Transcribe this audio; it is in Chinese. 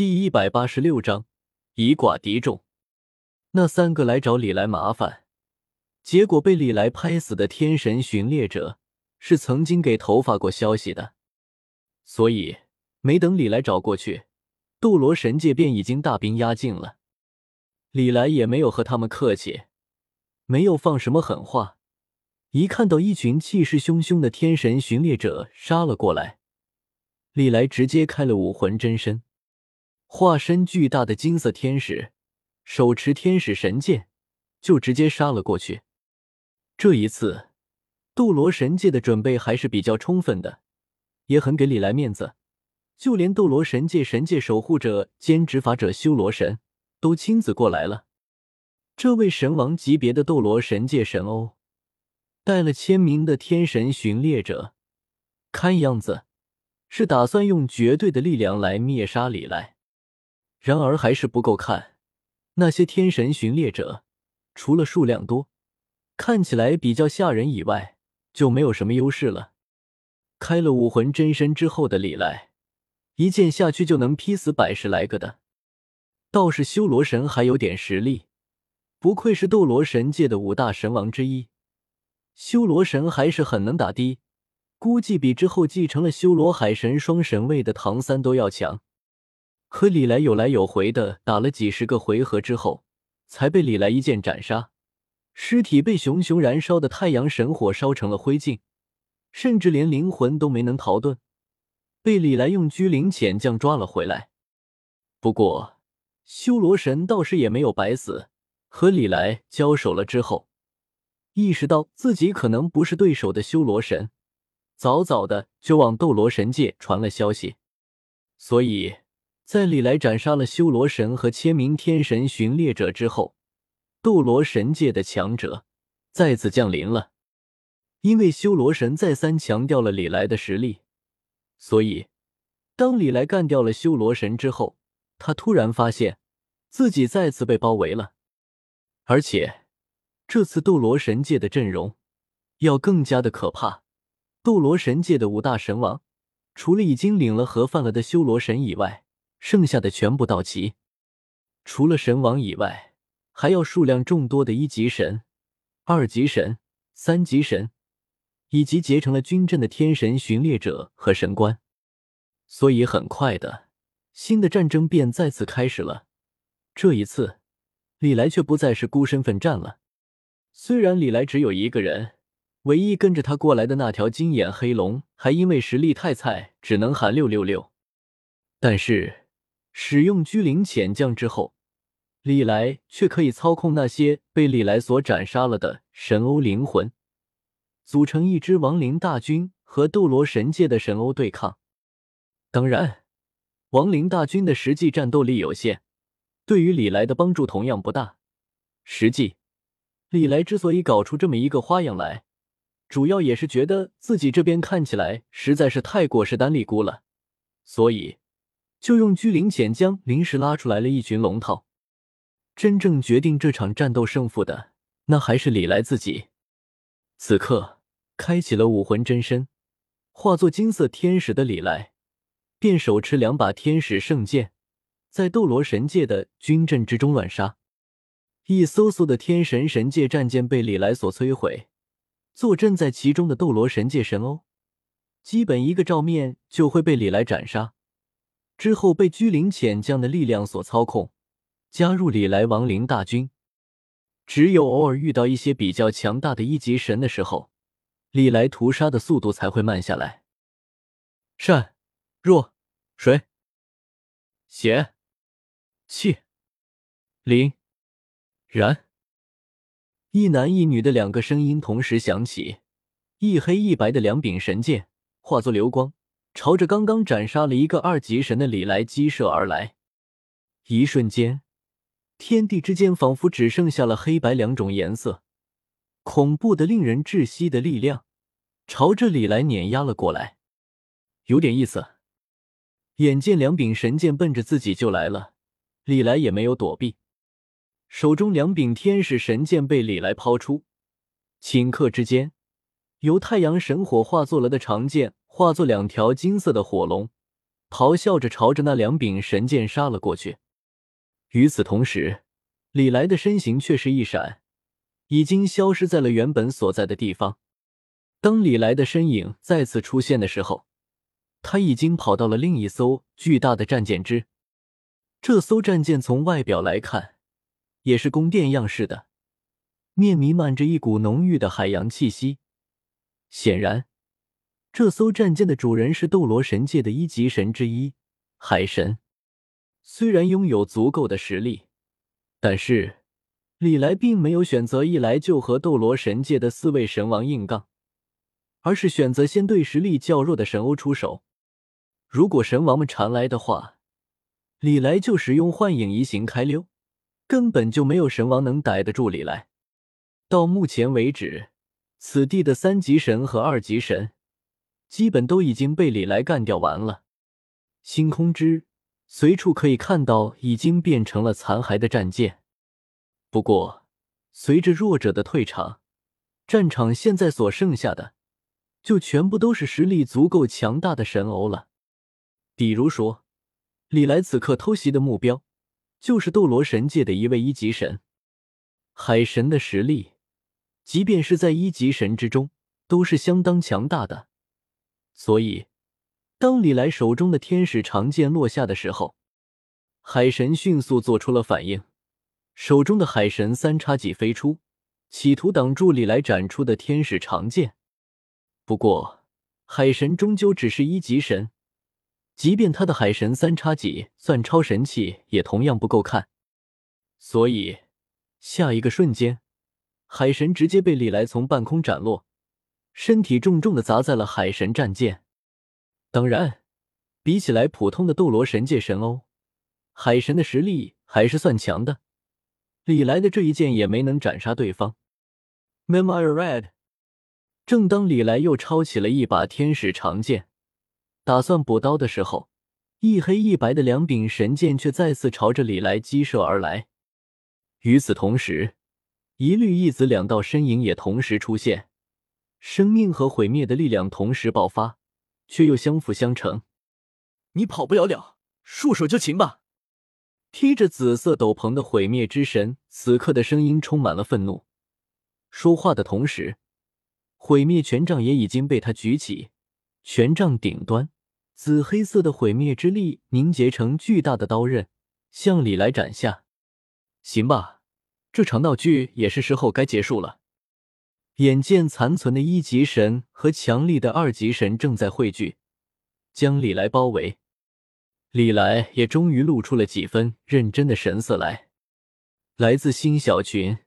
第一百八十六章以寡敌众。那三个来找李来麻烦，结果被李来拍死的天神巡猎者，是曾经给头发过消息的，所以没等李来找过去，斗罗神界便已经大兵压境了。李来也没有和他们客气，没有放什么狠话。一看到一群气势汹汹的天神巡猎者杀了过来，李来直接开了武魂真身。化身巨大的金色天使，手持天使神剑，就直接杀了过去。这一次，斗罗神界的准备还是比较充分的，也很给李来面子。就连斗罗神界神界守护者兼执法者修罗神都亲自过来了。这位神王级别的斗罗神界神欧，带了千名的天神巡猎者，看样子是打算用绝对的力量来灭杀李来。然而还是不够看，那些天神巡猎者除了数量多，看起来比较吓人以外，就没有什么优势了。开了武魂真身之后的李来，一剑下去就能劈死百十来个的，倒是修罗神还有点实力，不愧是斗罗神界的五大神王之一。修罗神还是很能打的，估计比之后继承了修罗海神双神位的唐三都要强。和李来有来有回的打了几十个回合之后，才被李来一剑斩杀，尸体被熊熊燃烧的太阳神火烧成了灰烬，甚至连灵魂都没能逃遁，被李来用居灵潜将抓了回来。不过修罗神倒是也没有白死，和李来交手了之后，意识到自己可能不是对手的修罗神，早早的就往斗罗神界传了消息，所以。在李来斩杀了修罗神和千名天神巡猎者之后，斗罗神界的强者再次降临了。因为修罗神再三强调了李来的实力，所以当李来干掉了修罗神之后，他突然发现自己再次被包围了。而且这次斗罗神界的阵容要更加的可怕。斗罗神界的五大神王，除了已经领了盒饭了的修罗神以外，剩下的全部到齐，除了神王以外，还要数量众多的一级神、二级神、三级神，以及结成了军阵的天神巡猎者和神官。所以很快的，新的战争便再次开始了。这一次，李来却不再是孤身奋战了。虽然李来只有一个人，唯一跟着他过来的那条金眼黑龙还因为实力太菜，只能喊六六六，但是。使用居灵潜将之后，李来却可以操控那些被李来所斩杀了的神欧灵魂，组成一支亡灵大军和斗罗神界的神欧对抗。当然，亡灵大军的实际战斗力有限，对于李来的帮助同样不大。实际，李来之所以搞出这么一个花样来，主要也是觉得自己这边看起来实在是太过势单力孤了，所以。就用居灵潜将临时拉出来了一群龙套，真正决定这场战斗胜负的，那还是李来自己。此刻，开启了武魂真身，化作金色天使的李来，便手持两把天使圣剑，在斗罗神界的军阵之中乱杀。一艘艘的天神神界战舰被李来所摧毁，坐镇在其中的斗罗神界神欧，基本一个照面就会被李来斩杀。之后被居灵潜将的力量所操控，加入李来亡灵大军。只有偶尔遇到一些比较强大的一级神的时候，李来屠杀的速度才会慢下来。善、若、水、邪、气、灵、燃，一男一女的两个声音同时响起，一黑一白的两柄神剑化作流光。朝着刚刚斩杀了一个二级神的李来击射而来，一瞬间，天地之间仿佛只剩下了黑白两种颜色，恐怖的、令人窒息的力量朝着李来碾压了过来，有点意思。眼见两柄神剑奔着自己就来了，李来也没有躲避，手中两柄天使神剑被李来抛出，顷刻之间，由太阳神火化作了的长剑。化作两条金色的火龙，咆哮着朝着那两柄神剑杀了过去。与此同时，李来的身形却是一闪，已经消失在了原本所在的地方。当李来的身影再次出现的时候，他已经跑到了另一艘巨大的战舰之。这艘战舰从外表来看，也是宫殿样式的，面弥漫着一股浓郁的海洋气息。显然，这艘战舰的主人是斗罗神界的一级神之一——海神。虽然拥有足够的实力，但是李来并没有选择一来就和斗罗神界的四位神王硬杠，而是选择先对实力较弱的神欧出手。如果神王们缠来的话，李来就使用幻影移形开溜，根本就没有神王能逮得住李来。到目前为止，此地的三级神和二级神基本都已经被李来干掉完了。星空之。随处可以看到已经变成了残骸的战舰，不过随着弱者的退场，战场现在所剩下的就全部都是实力足够强大的神欧了。比如说，李来此刻偷袭的目标就是斗罗神界的一位一级神海神的实力，即便是在一级神之中都是相当强大的，所以。当李来手中的天使长剑落下的时候，海神迅速做出了反应，手中的海神三叉戟飞出，企图挡住李来展出的天使长剑。不过，海神终究只是一级神，即便他的海神三叉戟算超神器，也同样不够看。所以，下一个瞬间，海神直接被李来从半空斩落，身体重重的砸在了海神战舰。当然，比起来普通的斗罗神界神欧，海神的实力还是算强的。李来的这一剑也没能斩杀对方。Memory Red。正当李来又抄起了一把天使长剑，打算补刀的时候，一黑一白的两柄神剑却再次朝着李来击射而来。与此同时，一绿一紫两道身影也同时出现，生命和毁灭的力量同时爆发。却又相辅相成，你跑不了了，束手就擒吧！披着紫色斗篷的毁灭之神，此刻的声音充满了愤怒。说话的同时，毁灭权杖也已经被他举起，权杖顶端紫黑色的毁灭之力凝结成巨大的刀刃，向李来斩下。行吧，这场闹剧也是时候该结束了。眼见残存的一级神和强力的二级神正在汇聚，将李来包围，李来也终于露出了几分认真的神色来。来自新小群。